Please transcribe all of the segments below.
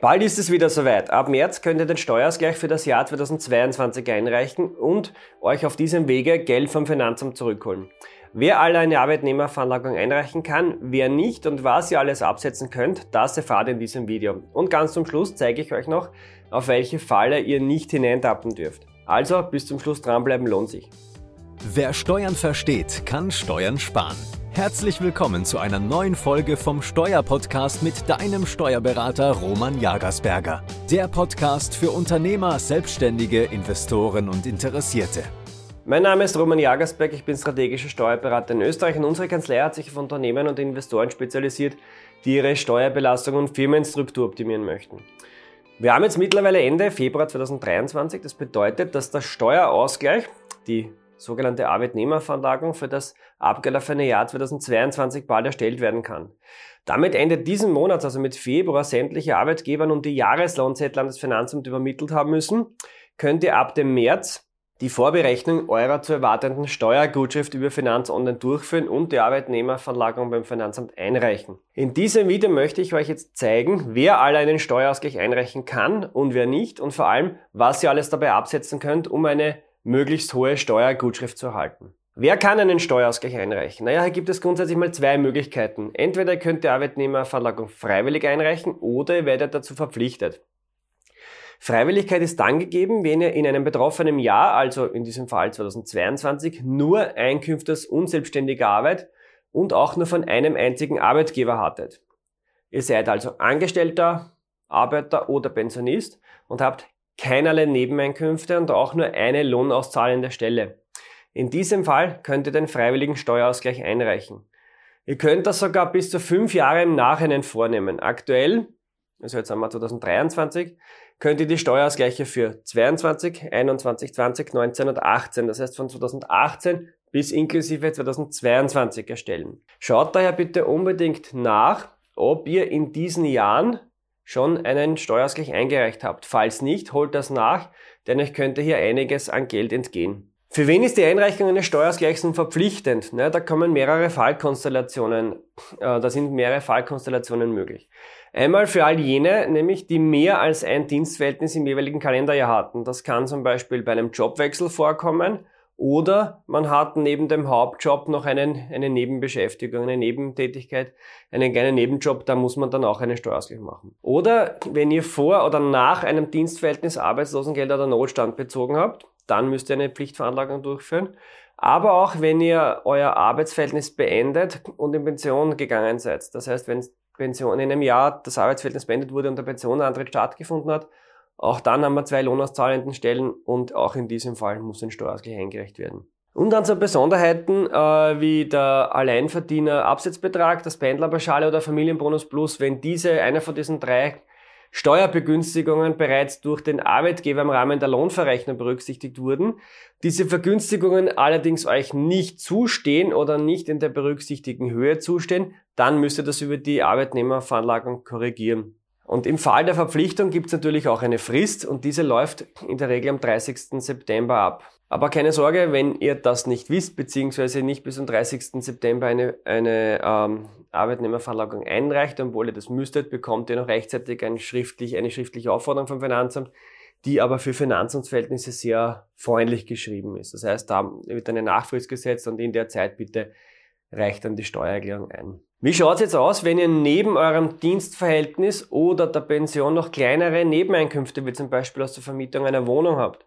Bald ist es wieder soweit. Ab März könnt ihr den Steuerausgleich für das Jahr 2022 einreichen und euch auf diesem Wege Geld vom Finanzamt zurückholen. Wer alle eine Arbeitnehmerveranlagung einreichen kann, wer nicht und was ihr alles absetzen könnt, das erfahrt ihr in diesem Video. Und ganz zum Schluss zeige ich euch noch, auf welche Falle ihr nicht hineintappen dürft. Also bis zum Schluss dranbleiben lohnt sich. Wer Steuern versteht, kann Steuern sparen. Herzlich willkommen zu einer neuen Folge vom Steuerpodcast mit deinem Steuerberater Roman Jagersberger. Der Podcast für Unternehmer, Selbstständige, Investoren und Interessierte. Mein Name ist Roman Jagersberg, ich bin strategischer Steuerberater in Österreich und unsere Kanzlei hat sich auf Unternehmen und Investoren spezialisiert, die ihre Steuerbelastung und Firmenstruktur optimieren möchten. Wir haben jetzt mittlerweile Ende Februar 2023, das bedeutet, dass der Steuerausgleich, die sogenannte Arbeitnehmerveranlagung für das abgelaufene Jahr 2022 bald erstellt werden kann. Damit Ende diesen Monats, also mit Februar, sämtliche Arbeitgeber nun die Jahreslohnzettel an das Finanzamt übermittelt haben müssen, könnt ihr ab dem März die Vorberechnung eurer zu erwartenden Steuergutschrift über Finanz Online durchführen und die Arbeitnehmerveranlagung beim Finanzamt einreichen. In diesem Video möchte ich euch jetzt zeigen, wer alle einen Steuerausgleich einreichen kann und wer nicht und vor allem, was ihr alles dabei absetzen könnt, um eine möglichst hohe Steuergutschrift zu erhalten. Wer kann einen Steuerausgleich einreichen? Naja, hier gibt es grundsätzlich mal zwei Möglichkeiten. Entweder könnt die Arbeitnehmerverlagung freiwillig einreichen oder ihr werdet dazu verpflichtet. Freiwilligkeit ist dann gegeben, wenn ihr in einem betroffenen Jahr, also in diesem Fall 2022, nur Einkünfte aus unselbstständiger Arbeit und auch nur von einem einzigen Arbeitgeber hattet. Ihr seid also Angestellter, Arbeiter oder Pensionist und habt keinerlei Nebeneinkünfte und auch nur eine lohnauszahlende Stelle. In diesem Fall könnt ihr den freiwilligen Steuerausgleich einreichen. Ihr könnt das sogar bis zu fünf Jahre im Nachhinein vornehmen. Aktuell, also jetzt haben wir 2023, könnt ihr die Steuerausgleiche für 22, 21, 20, 19 und 18, das heißt von 2018 bis inklusive 2022 erstellen. Schaut daher bitte unbedingt nach, ob ihr in diesen Jahren schon einen Steuerausgleich eingereicht habt. Falls nicht, holt das nach, denn euch könnte hier einiges an Geld entgehen. Für wen ist die Einreichung eines Steuerausgleichs verpflichtend? Ne, da kommen mehrere Fallkonstellationen, äh, da sind mehrere Fallkonstellationen möglich. Einmal für all jene, nämlich die mehr als ein Dienstverhältnis im jeweiligen Kalenderjahr hatten. Das kann zum Beispiel bei einem Jobwechsel vorkommen oder man hat neben dem Hauptjob noch einen, eine Nebenbeschäftigung, eine Nebentätigkeit, einen kleinen Nebenjob, da muss man dann auch einen Steuerausgleich machen. Oder wenn ihr vor oder nach einem Dienstverhältnis Arbeitslosengeld oder Notstand bezogen habt, dann müsst ihr eine Pflichtveranlagung durchführen. Aber auch wenn ihr euer Arbeitsverhältnis beendet und in Pension gegangen seid. Das heißt, wenn Pension in einem Jahr das Arbeitsverhältnis beendet wurde und der Pensionantritt stattgefunden hat, auch dann haben wir zwei lohnauszahlenden Stellen und auch in diesem Fall muss ein Steuerausgleich eingereicht werden. Und dann so Besonderheiten äh, wie der Alleinverdiener Absetzbetrag, das Pendlerpauschale oder Familienbonus Plus, wenn diese, einer von diesen drei Steuerbegünstigungen bereits durch den Arbeitgeber im Rahmen der Lohnverrechnung berücksichtigt wurden, diese Vergünstigungen allerdings euch nicht zustehen oder nicht in der berücksichtigten Höhe zustehen, dann müsst ihr das über die Arbeitnehmerveranlagung korrigieren. Und im Fall der Verpflichtung gibt es natürlich auch eine Frist und diese läuft in der Regel am 30. September ab. Aber keine Sorge, wenn ihr das nicht wisst, beziehungsweise nicht bis zum 30. September eine, eine ähm, Arbeitnehmerveranlagung einreicht, obwohl ihr das müsstet, bekommt ihr noch rechtzeitig ein schriftlich, eine schriftliche Aufforderung vom Finanzamt, die aber für Finanzamtsverhältnisse sehr freundlich geschrieben ist. Das heißt, da wird eine Nachfrist gesetzt und in der Zeit bitte reicht dann die Steuererklärung ein. Wie schaut's jetzt aus, wenn ihr neben eurem Dienstverhältnis oder der Pension noch kleinere Nebeneinkünfte, wie zum Beispiel aus der Vermietung einer Wohnung habt?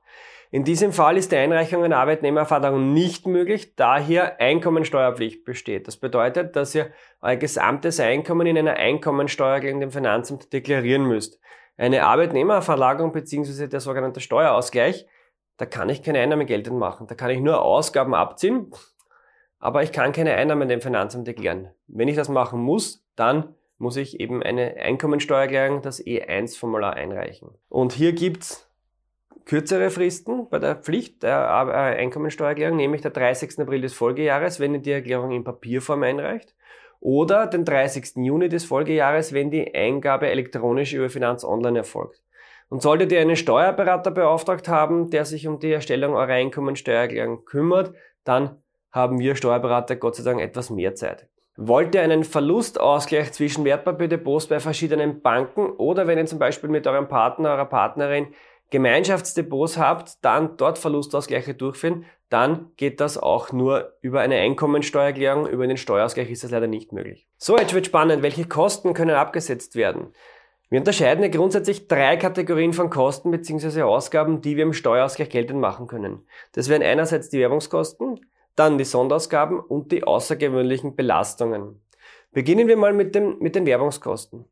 In diesem Fall ist die Einreichung einer Arbeitnehmervereinbarung nicht möglich, da hier Einkommensteuerpflicht besteht. Das bedeutet, dass ihr euer gesamtes Einkommen in einer Einkommensteuer gegen den Finanzamt deklarieren müsst. Eine Arbeitnehmerverlagerung bzw. der sogenannte Steuerausgleich, da kann ich keine Einnahmen geltend machen. Da kann ich nur Ausgaben abziehen, aber ich kann keine Einnahmen dem Finanzamt erklären. Wenn ich das machen muss, dann muss ich eben eine Einkommensteuererklärung, das E1-Formular einreichen. Und hier gibt's kürzere Fristen bei der Pflicht der äh, Einkommensteuererklärung, nämlich der 30. April des Folgejahres, wenn ihr die Erklärung in Papierform einreicht, oder den 30. Juni des Folgejahres, wenn die Eingabe elektronisch über Finanz Online erfolgt. Und solltet ihr einen Steuerberater beauftragt haben, der sich um die Erstellung eurer Einkommensteuererklärung kümmert, dann haben wir Steuerberater Gott sei Dank etwas mehr Zeit. Wollt ihr einen Verlustausgleich zwischen Wertpapierdepots bei verschiedenen Banken oder wenn ihr zum Beispiel mit eurem Partner, eurer Partnerin Gemeinschaftsdepots habt, dann dort Verlustausgleiche durchführen, dann geht das auch nur über eine Einkommensteuererklärung, über den Steuerausgleich ist das leider nicht möglich. So, jetzt wird spannend, welche Kosten können abgesetzt werden? Wir unterscheiden ja grundsätzlich drei Kategorien von Kosten bzw. Ausgaben, die wir im Steuerausgleich geltend machen können. Das wären einerseits die Werbungskosten, dann die Sonderausgaben und die außergewöhnlichen Belastungen. Beginnen wir mal mit, dem, mit den Werbungskosten.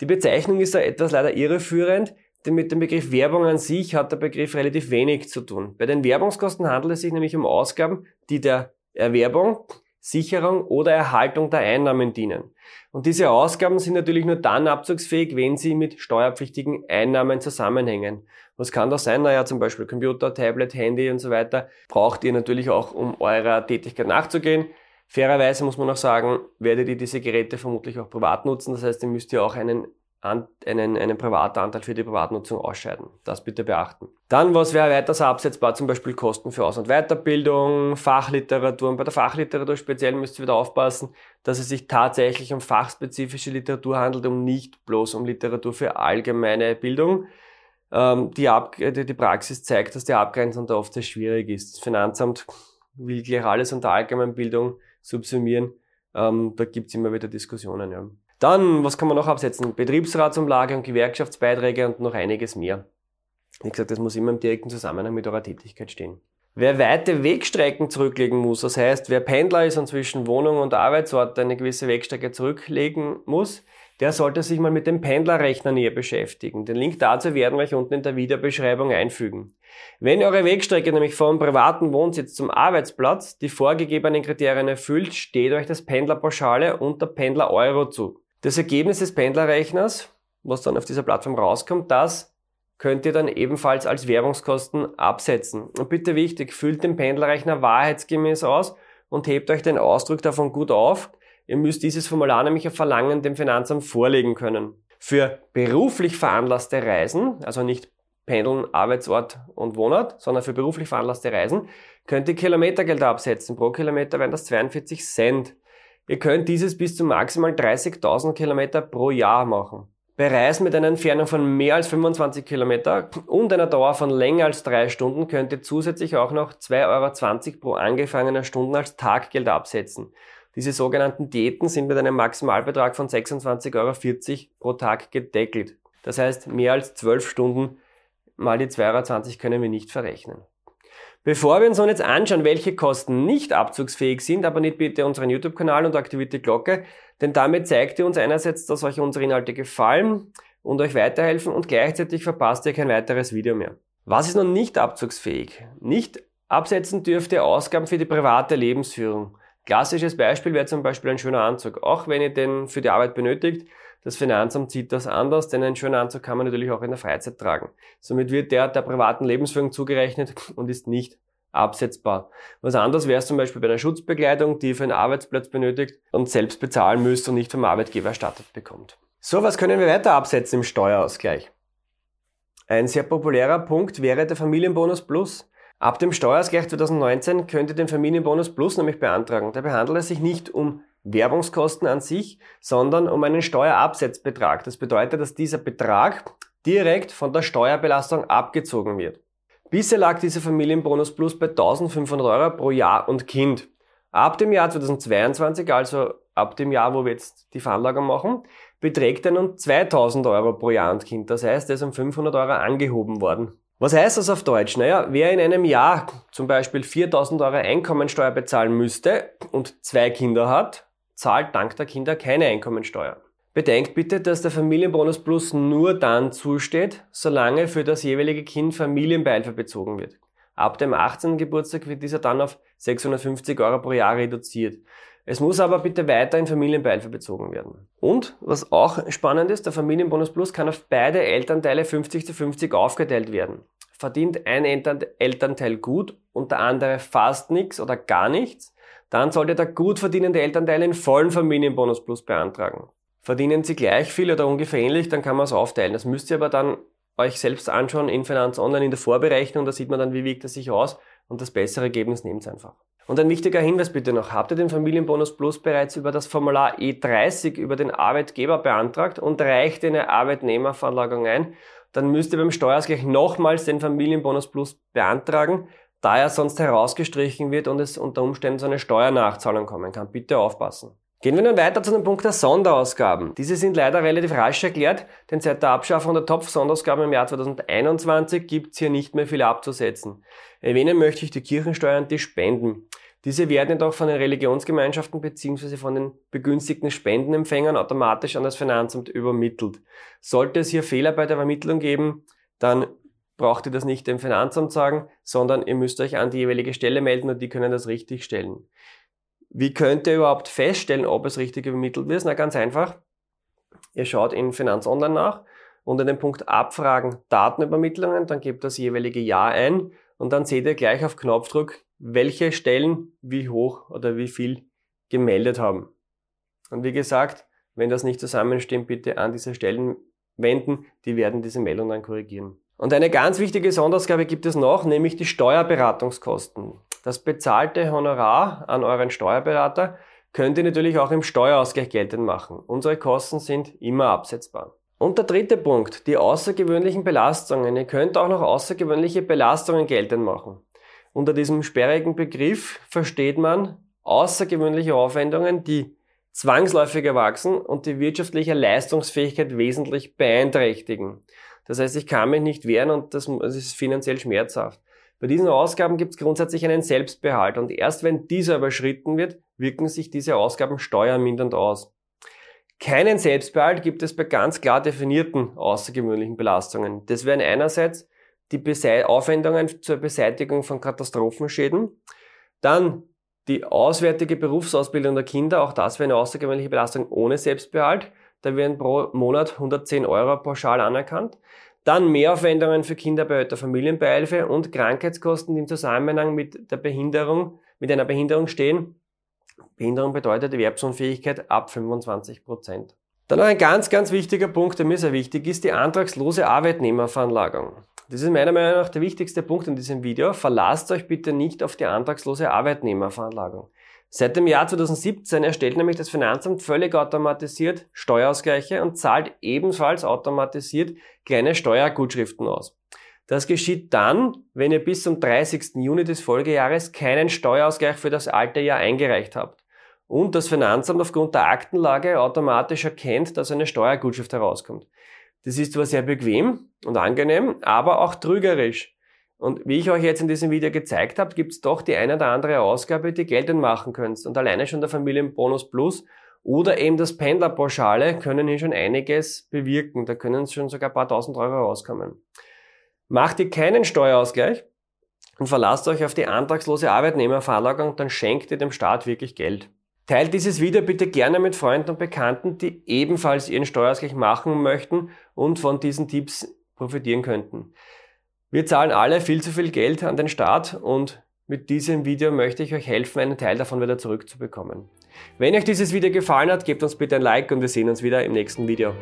Die Bezeichnung ist da etwas leider irreführend, denn mit dem Begriff Werbung an sich hat der Begriff relativ wenig zu tun. Bei den Werbungskosten handelt es sich nämlich um Ausgaben, die der Erwerbung, Sicherung oder Erhaltung der Einnahmen dienen. Und diese Ausgaben sind natürlich nur dann abzugsfähig, wenn sie mit steuerpflichtigen Einnahmen zusammenhängen. Was kann das sein? Naja, zum Beispiel Computer, Tablet, Handy und so weiter braucht ihr natürlich auch, um eurer Tätigkeit nachzugehen. Fairerweise muss man auch sagen, werdet ihr diese Geräte vermutlich auch privat nutzen. Das heißt, ihr müsst ja auch einen einen, einen Privatanteil für die Privatnutzung ausscheiden. Das bitte beachten. Dann, was wäre weiters absetzbar? Zum Beispiel Kosten für Aus- und Weiterbildung, Fachliteratur. Und bei der Fachliteratur speziell müsst ihr wieder aufpassen, dass es sich tatsächlich um fachspezifische Literatur handelt und nicht bloß um Literatur für allgemeine Bildung. Ähm, die, Ab die Praxis zeigt, dass die Abgrenzung da oft sehr schwierig ist. Das Finanzamt will gleich alles unter Allgemeinbildung subsumieren. Ähm, da gibt's immer wieder Diskussionen. Ja. Dann, was kann man noch absetzen? Betriebsratsumlage und Gewerkschaftsbeiträge und noch einiges mehr. Wie gesagt, das muss immer im direkten Zusammenhang mit eurer Tätigkeit stehen. Wer weite Wegstrecken zurücklegen muss, das heißt, wer Pendler ist und zwischen Wohnung und Arbeitsort eine gewisse Wegstrecke zurücklegen muss, der sollte sich mal mit dem Pendlerrechner näher beschäftigen. Den Link dazu werden wir euch unten in der Videobeschreibung einfügen. Wenn eure Wegstrecke nämlich vom privaten Wohnsitz zum Arbeitsplatz die vorgegebenen Kriterien erfüllt, steht euch das Pendlerpauschale und der Pendler Euro zu. Das Ergebnis des Pendlerrechners, was dann auf dieser Plattform rauskommt, das könnt ihr dann ebenfalls als Werbungskosten absetzen. Und bitte wichtig, füllt den Pendlerrechner wahrheitsgemäß aus und hebt euch den Ausdruck davon gut auf. Ihr müsst dieses Formular nämlich auf Verlangen dem Finanzamt vorlegen können. Für beruflich veranlasste Reisen, also nicht Pendeln, Arbeitsort und Wohnort, sondern für beruflich veranlasste Reisen, könnt ihr Kilometergeld absetzen. Pro Kilometer wären das 42 Cent. Ihr könnt dieses bis zu maximal 30.000 Kilometer pro Jahr machen. Bei Reisen mit einer Entfernung von mehr als 25 Kilometer und einer Dauer von länger als drei Stunden könnt ihr zusätzlich auch noch 2,20 Euro pro angefangener Stunde als Taggeld absetzen. Diese sogenannten Diäten sind mit einem Maximalbetrag von 26,40 Euro pro Tag gedeckelt. Das heißt, mehr als 12 Stunden mal die 2,20 Euro können wir nicht verrechnen. Bevor wir uns nun jetzt anschauen, welche Kosten nicht abzugsfähig sind, abonniert bitte unseren YouTube-Kanal und aktiviert die Glocke, denn damit zeigt ihr uns einerseits, dass euch unsere Inhalte gefallen und euch weiterhelfen und gleichzeitig verpasst ihr kein weiteres Video mehr. Was ist nun nicht abzugsfähig? Nicht absetzen dürft ihr Ausgaben für die private Lebensführung. Klassisches Beispiel wäre zum Beispiel ein schöner Anzug. Auch wenn ihr den für die Arbeit benötigt, das Finanzamt sieht das anders, denn einen schönen Anzug kann man natürlich auch in der Freizeit tragen. Somit wird der der privaten Lebensführung zugerechnet und ist nicht absetzbar. Was anders wäre es zum Beispiel bei einer Schutzbekleidung, die ihr für einen Arbeitsplatz benötigt und selbst bezahlen müsst und nicht vom Arbeitgeber erstattet bekommt. So, was können wir weiter absetzen im Steuerausgleich? Ein sehr populärer Punkt wäre der Familienbonus Plus. Ab dem Steuerausgleich 2019 könnt ihr den Familienbonus Plus nämlich beantragen. Dabei handelt es sich nicht um Werbungskosten an sich, sondern um einen Steuerabsetzbetrag. Das bedeutet, dass dieser Betrag direkt von der Steuerbelastung abgezogen wird. Bisher lag dieser Familienbonus Plus bei 1500 Euro pro Jahr und Kind. Ab dem Jahr 2022, also ab dem Jahr, wo wir jetzt die Veranlagung machen, beträgt er nun 2000 Euro pro Jahr und Kind. Das heißt, er ist um 500 Euro angehoben worden. Was heißt das auf Deutsch? Naja, wer in einem Jahr zum Beispiel 4000 Euro Einkommensteuer bezahlen müsste und zwei Kinder hat, zahlt dank der Kinder keine Einkommensteuer. Bedenkt bitte, dass der Familienbonus Plus nur dann zusteht, solange für das jeweilige Kind Familienbeihilfe bezogen wird. Ab dem 18. Geburtstag wird dieser dann auf 650 Euro pro Jahr reduziert. Es muss aber bitte weiter in Familienbeihilfe bezogen werden. Und, was auch spannend ist, der Familienbonus Plus kann auf beide Elternteile 50 zu 50 aufgeteilt werden. Verdient ein Elternteil gut und der andere fast nichts oder gar nichts, dann sollte der gut verdienende Elternteil einen vollen Familienbonus plus beantragen. Verdienen Sie gleich viel oder ungefähr ähnlich, dann kann man es aufteilen. Das müsst ihr aber dann euch selbst anschauen in Finanz Online in der Vorberechnung, da sieht man dann, wie wiegt es sich aus und das bessere Ergebnis nehmt einfach. Und ein wichtiger Hinweis bitte noch, habt ihr den Familienbonus Plus bereits über das Formular E30 über den Arbeitgeber beantragt und reicht eine Arbeitnehmerveranlagung ein, dann müsst ihr beim Steuerausgleich nochmals den Familienbonus Plus beantragen, da er sonst herausgestrichen wird und es unter Umständen zu einer Steuernachzahlung kommen kann. Bitte aufpassen. Gehen wir nun weiter zu dem Punkt der Sonderausgaben. Diese sind leider relativ rasch erklärt, denn seit der Abschaffung der Topf-Sonderausgaben im Jahr 2021 gibt es hier nicht mehr viel abzusetzen. Erwähnen möchte ich die Kirchensteuer und die Spenden. Diese werden jedoch von den Religionsgemeinschaften bzw. von den begünstigten Spendenempfängern automatisch an das Finanzamt übermittelt. Sollte es hier Fehler bei der Vermittlung geben, dann braucht ihr das nicht dem Finanzamt sagen, sondern ihr müsst euch an die jeweilige Stelle melden und die können das richtig stellen. Wie könnt ihr überhaupt feststellen, ob es richtig übermittelt wird? Na ganz einfach. Ihr schaut in Finanz Online nach unter dem Punkt Abfragen Datenübermittlungen, dann gebt das jeweilige Jahr ein und dann seht ihr gleich auf Knopfdruck, welche Stellen wie hoch oder wie viel gemeldet haben. Und wie gesagt, wenn das nicht zusammenstimmt, bitte an diese Stellen wenden, die werden diese Meldung dann korrigieren. Und eine ganz wichtige Sonderausgabe gibt es noch, nämlich die Steuerberatungskosten. Das bezahlte Honorar an euren Steuerberater könnt ihr natürlich auch im Steuerausgleich geltend machen. Unsere Kosten sind immer absetzbar. Und der dritte Punkt, die außergewöhnlichen Belastungen. Ihr könnt auch noch außergewöhnliche Belastungen geltend machen. Unter diesem sperrigen Begriff versteht man außergewöhnliche Aufwendungen, die zwangsläufig erwachsen und die wirtschaftliche Leistungsfähigkeit wesentlich beeinträchtigen. Das heißt, ich kann mich nicht wehren und das, das ist finanziell schmerzhaft. Bei diesen Ausgaben gibt es grundsätzlich einen Selbstbehalt und erst wenn dieser überschritten wird, wirken sich diese Ausgaben steuermindernd aus. Keinen Selbstbehalt gibt es bei ganz klar definierten außergewöhnlichen Belastungen. Das wären einerseits die Aufwendungen zur Beseitigung von Katastrophenschäden, dann die auswärtige Berufsausbildung der Kinder, auch das wäre eine außergewöhnliche Belastung ohne Selbstbehalt. Da werden pro Monat 110 Euro pauschal anerkannt. Dann Mehraufwendungen für Kinderbehälter, Familienbeihilfe und Krankheitskosten, die im Zusammenhang mit der Behinderung, mit einer Behinderung stehen. Behinderung bedeutet Erwerbsunfähigkeit ab 25 Prozent. Dann noch ein ganz, ganz wichtiger Punkt, der mir sehr wichtig ist, die antragslose Arbeitnehmerveranlagung. Das ist meiner Meinung nach der wichtigste Punkt in diesem Video. Verlasst euch bitte nicht auf die antragslose Arbeitnehmerveranlagung. Seit dem Jahr 2017 erstellt nämlich das Finanzamt völlig automatisiert Steuerausgleiche und zahlt ebenfalls automatisiert kleine Steuergutschriften aus. Das geschieht dann, wenn ihr bis zum 30. Juni des Folgejahres keinen Steuerausgleich für das alte Jahr eingereicht habt und das Finanzamt aufgrund der Aktenlage automatisch erkennt, dass eine Steuergutschrift herauskommt. Das ist zwar sehr bequem und angenehm, aber auch trügerisch. Und wie ich euch jetzt in diesem Video gezeigt habe, gibt es doch die eine oder andere Ausgabe, die geltend machen könnt. Und alleine schon der Familienbonus Plus oder eben das Pendlerpauschale können hier schon einiges bewirken. Da können schon sogar ein paar tausend Euro rauskommen. Macht ihr keinen Steuerausgleich und verlasst euch auf die antragslose Arbeitnehmerveranlagung, dann schenkt ihr dem Staat wirklich Geld. Teilt dieses Video bitte gerne mit Freunden und Bekannten, die ebenfalls ihren Steuerausgleich machen möchten und von diesen Tipps profitieren könnten. Wir zahlen alle viel zu viel Geld an den Staat und mit diesem Video möchte ich euch helfen, einen Teil davon wieder zurückzubekommen. Wenn euch dieses Video gefallen hat, gebt uns bitte ein Like und wir sehen uns wieder im nächsten Video.